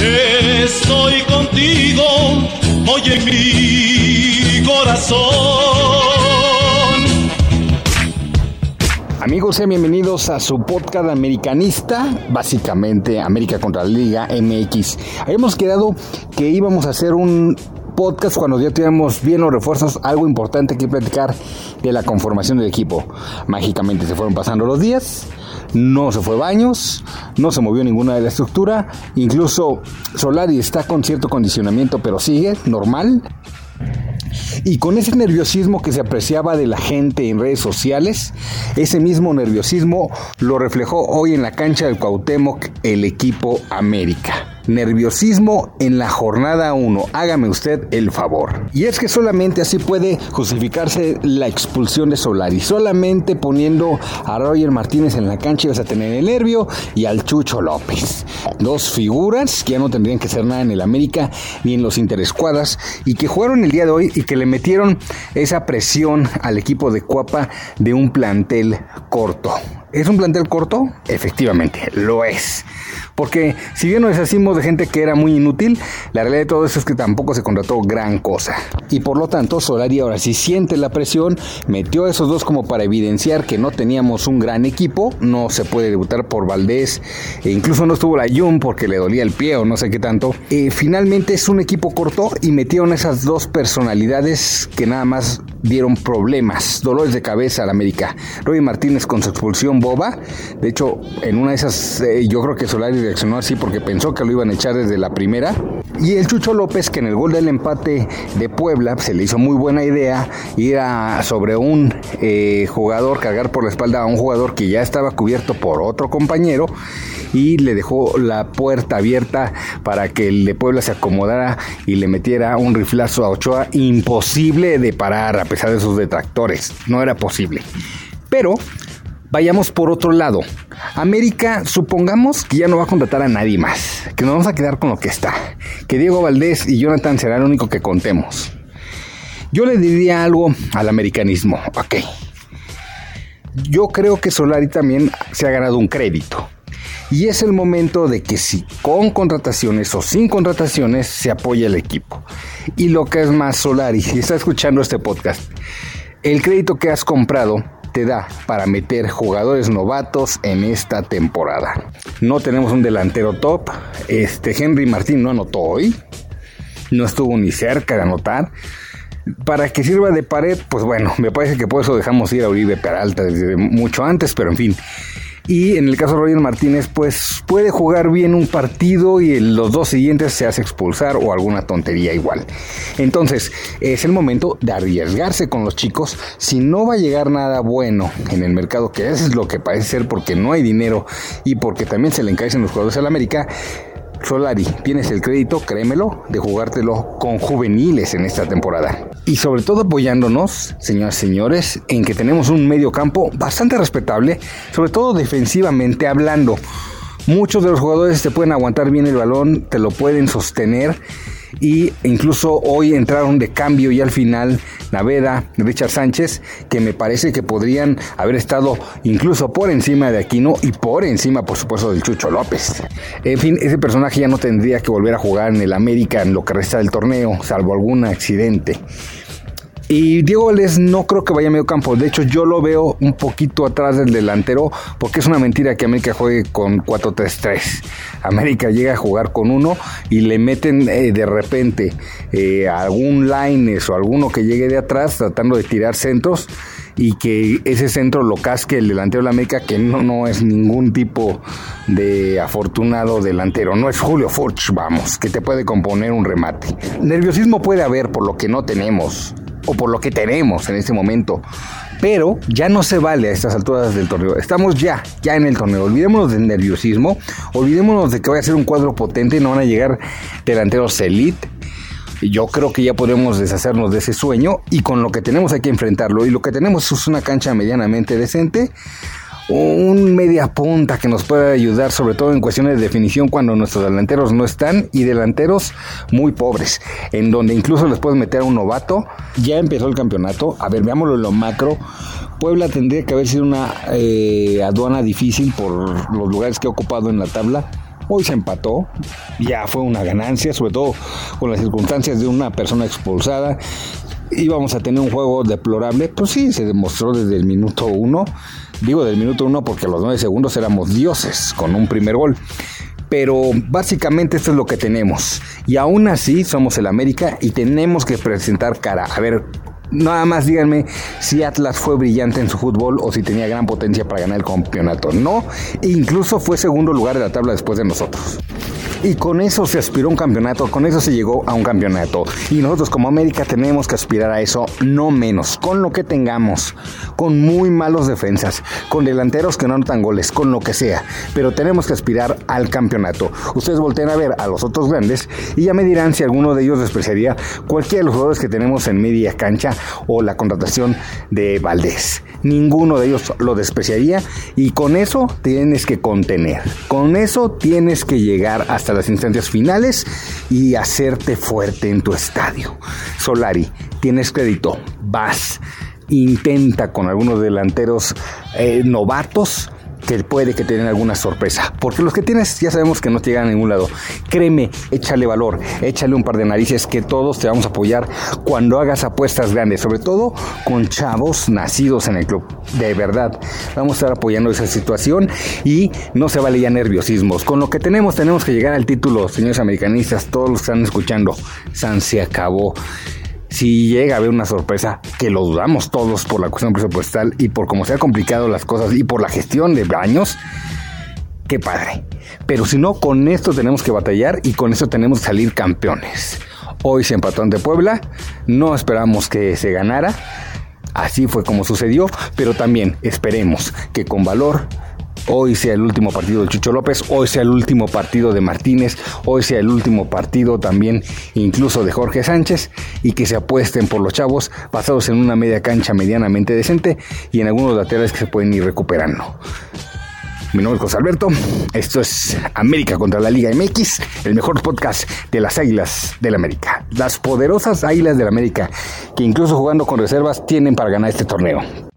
estoy contigo, oye mi corazón. Amigos, sean bienvenidos a su podcast americanista, básicamente América contra la Liga MX. Habíamos quedado que íbamos a hacer un podcast cuando ya teníamos bien los refuerzos, algo importante que platicar de la conformación del equipo. Mágicamente se fueron pasando los días, no se fue baños, no se movió ninguna de la estructura, incluso Solari está con cierto condicionamiento, pero sigue normal. Y con ese nerviosismo que se apreciaba de la gente en redes sociales, ese mismo nerviosismo lo reflejó hoy en la cancha del Cuauhtémoc el equipo América nerviosismo en la jornada 1. Hágame usted el favor. Y es que solamente así puede justificarse la expulsión de Solari. Solamente poniendo a Roger Martínez en la cancha vas a tener el nervio y al Chucho López. Dos figuras que ya no tendrían que ser nada en el América ni en los interescuadras y que jugaron el día de hoy y que le metieron esa presión al equipo de Cuapa de un plantel corto. ¿Es un plantel corto? Efectivamente, lo es. Porque si bien nos deshacimos de gente que era muy inútil, la realidad de todo eso es que tampoco se contrató gran cosa. Y por lo tanto, Solari ahora sí siente la presión, metió a esos dos como para evidenciar que no teníamos un gran equipo, no se puede debutar por Valdés, e incluso no estuvo la Jun porque le dolía el pie o no sé qué tanto. Eh, finalmente es un equipo corto y metieron esas dos personalidades que nada más dieron problemas, dolores de cabeza al América. Roy Martínez con su expulsión boba, de hecho en una de esas eh, yo creo que Solari reaccionó así porque pensó que lo iban a echar desde la primera. Y el Chucho López, que en el gol del empate de Puebla se le hizo muy buena idea ir a, sobre un eh, jugador, cargar por la espalda a un jugador que ya estaba cubierto por otro compañero y le dejó la puerta abierta para que el de Puebla se acomodara y le metiera un riflazo a Ochoa imposible de parar pesar de sus detractores. No era posible. Pero vayamos por otro lado. América, supongamos que ya no va a contratar a nadie más, que nos vamos a quedar con lo que está, que Diego Valdés y Jonathan serán lo único que contemos. Yo le diría algo al americanismo, ok. Yo creo que Solari también se ha ganado un crédito. Y es el momento de que si con contrataciones o sin contrataciones se apoya el equipo. Y lo que es más Solari, si está escuchando este podcast, el crédito que has comprado te da para meter jugadores novatos en esta temporada. No tenemos un delantero top. Este Henry Martín no anotó hoy. No estuvo ni cerca de anotar. Para que sirva de pared, pues bueno, me parece que por eso dejamos ir a Uribe Peralta desde mucho antes, pero en fin. Y en el caso de Roger Martínez, pues puede jugar bien un partido y en los dos siguientes se hace expulsar o alguna tontería igual. Entonces, es el momento de arriesgarse con los chicos. Si no va a llegar nada bueno en el mercado, que es lo que parece ser porque no hay dinero y porque también se le encarecen los jugadores al América, Solari, tienes el crédito, créemelo, de jugártelo con juveniles en esta temporada. Y sobre todo apoyándonos, señoras y señores, en que tenemos un medio campo bastante respetable, sobre todo defensivamente hablando. Muchos de los jugadores te pueden aguantar bien el balón, te lo pueden sostener y incluso hoy entraron de cambio y al final Naveda, Richard Sánchez, que me parece que podrían haber estado incluso por encima de Aquino y por encima, por supuesto, del Chucho López. En fin, ese personaje ya no tendría que volver a jugar en el América en lo que resta del torneo, salvo algún accidente. Y Diego Valdés no creo que vaya a medio campo. De hecho, yo lo veo un poquito atrás del delantero porque es una mentira que América juegue con 4-3-3. América llega a jugar con uno y le meten eh, de repente eh, algún lines o alguno que llegue de atrás tratando de tirar centros y que ese centro lo casque el delantero de la América, que no, no es ningún tipo de afortunado delantero. No es Julio Furch, vamos, que te puede componer un remate. Nerviosismo puede haber por lo que no tenemos o por lo que tenemos en este momento. Pero ya no se vale a estas alturas del torneo. Estamos ya, ya en el torneo. Olvidémonos del nerviosismo. Olvidémonos de que vaya a ser un cuadro potente no van a llegar delanteros elite. Yo creo que ya podemos deshacernos de ese sueño y con lo que tenemos hay que enfrentarlo. Y lo que tenemos es una cancha medianamente decente un media punta que nos pueda ayudar, sobre todo en cuestiones de definición cuando nuestros delanteros no están y delanteros muy pobres, en donde incluso les puedes meter a un novato. Ya empezó el campeonato, a ver, veámoslo en lo macro. Puebla tendría que haber sido una eh, aduana difícil por los lugares que ha ocupado en la tabla Hoy se empató, ya fue una ganancia, sobre todo con las circunstancias de una persona expulsada. Íbamos a tener un juego deplorable, pues sí, se demostró desde el minuto uno. Digo del minuto uno porque a los nueve segundos éramos dioses con un primer gol pero básicamente esto es lo que tenemos. Y aún así somos el América y tenemos que presentar cara. A ver, Nada más díganme si Atlas fue brillante en su fútbol o si tenía gran potencia para ganar el campeonato. No, incluso fue segundo lugar de la tabla después de nosotros. Y con eso se aspiró a un campeonato, con eso se llegó a un campeonato. Y nosotros como América tenemos que aspirar a eso, no menos, con lo que tengamos, con muy malos defensas, con delanteros que no anotan goles, con lo que sea. Pero tenemos que aspirar al campeonato. Ustedes volteen a ver a los otros grandes y ya me dirán si alguno de ellos despreciaría cualquiera de los jugadores que tenemos en media cancha o la contratación de Valdés. Ninguno de ellos lo despreciaría y con eso tienes que contener. Con eso tienes que llegar hasta las instancias finales y hacerte fuerte en tu estadio. Solari, tienes crédito, vas, intenta con algunos delanteros eh, novatos que puede que tengan alguna sorpresa. Porque los que tienes ya sabemos que no te llegan a ningún lado. Créeme, échale valor, échale un par de narices que todos te vamos a apoyar cuando hagas apuestas grandes, sobre todo con chavos nacidos en el club. De verdad, vamos a estar apoyando esa situación y no se vale ya nerviosismos. Con lo que tenemos, tenemos que llegar al título, señores americanistas, todos los que están escuchando. San se acabó si llega a haber una sorpresa, que lo dudamos todos por la cuestión presupuestal y por cómo se han complicado las cosas y por la gestión de años, qué padre. Pero si no, con esto tenemos que batallar y con esto tenemos que salir campeones. Hoy se empató ante Puebla, no esperamos que se ganara, así fue como sucedió, pero también esperemos que con valor hoy sea el último partido de Chucho López, hoy sea el último partido de Martínez, hoy sea el último partido también incluso de Jorge Sánchez y que se apuesten por los chavos basados en una media cancha medianamente decente y en algunos laterales que se pueden ir recuperando. Mi nombre es José Alberto, esto es América contra la Liga MX, el mejor podcast de las Águilas del América. Las poderosas Águilas del América, que incluso jugando con reservas tienen para ganar este torneo.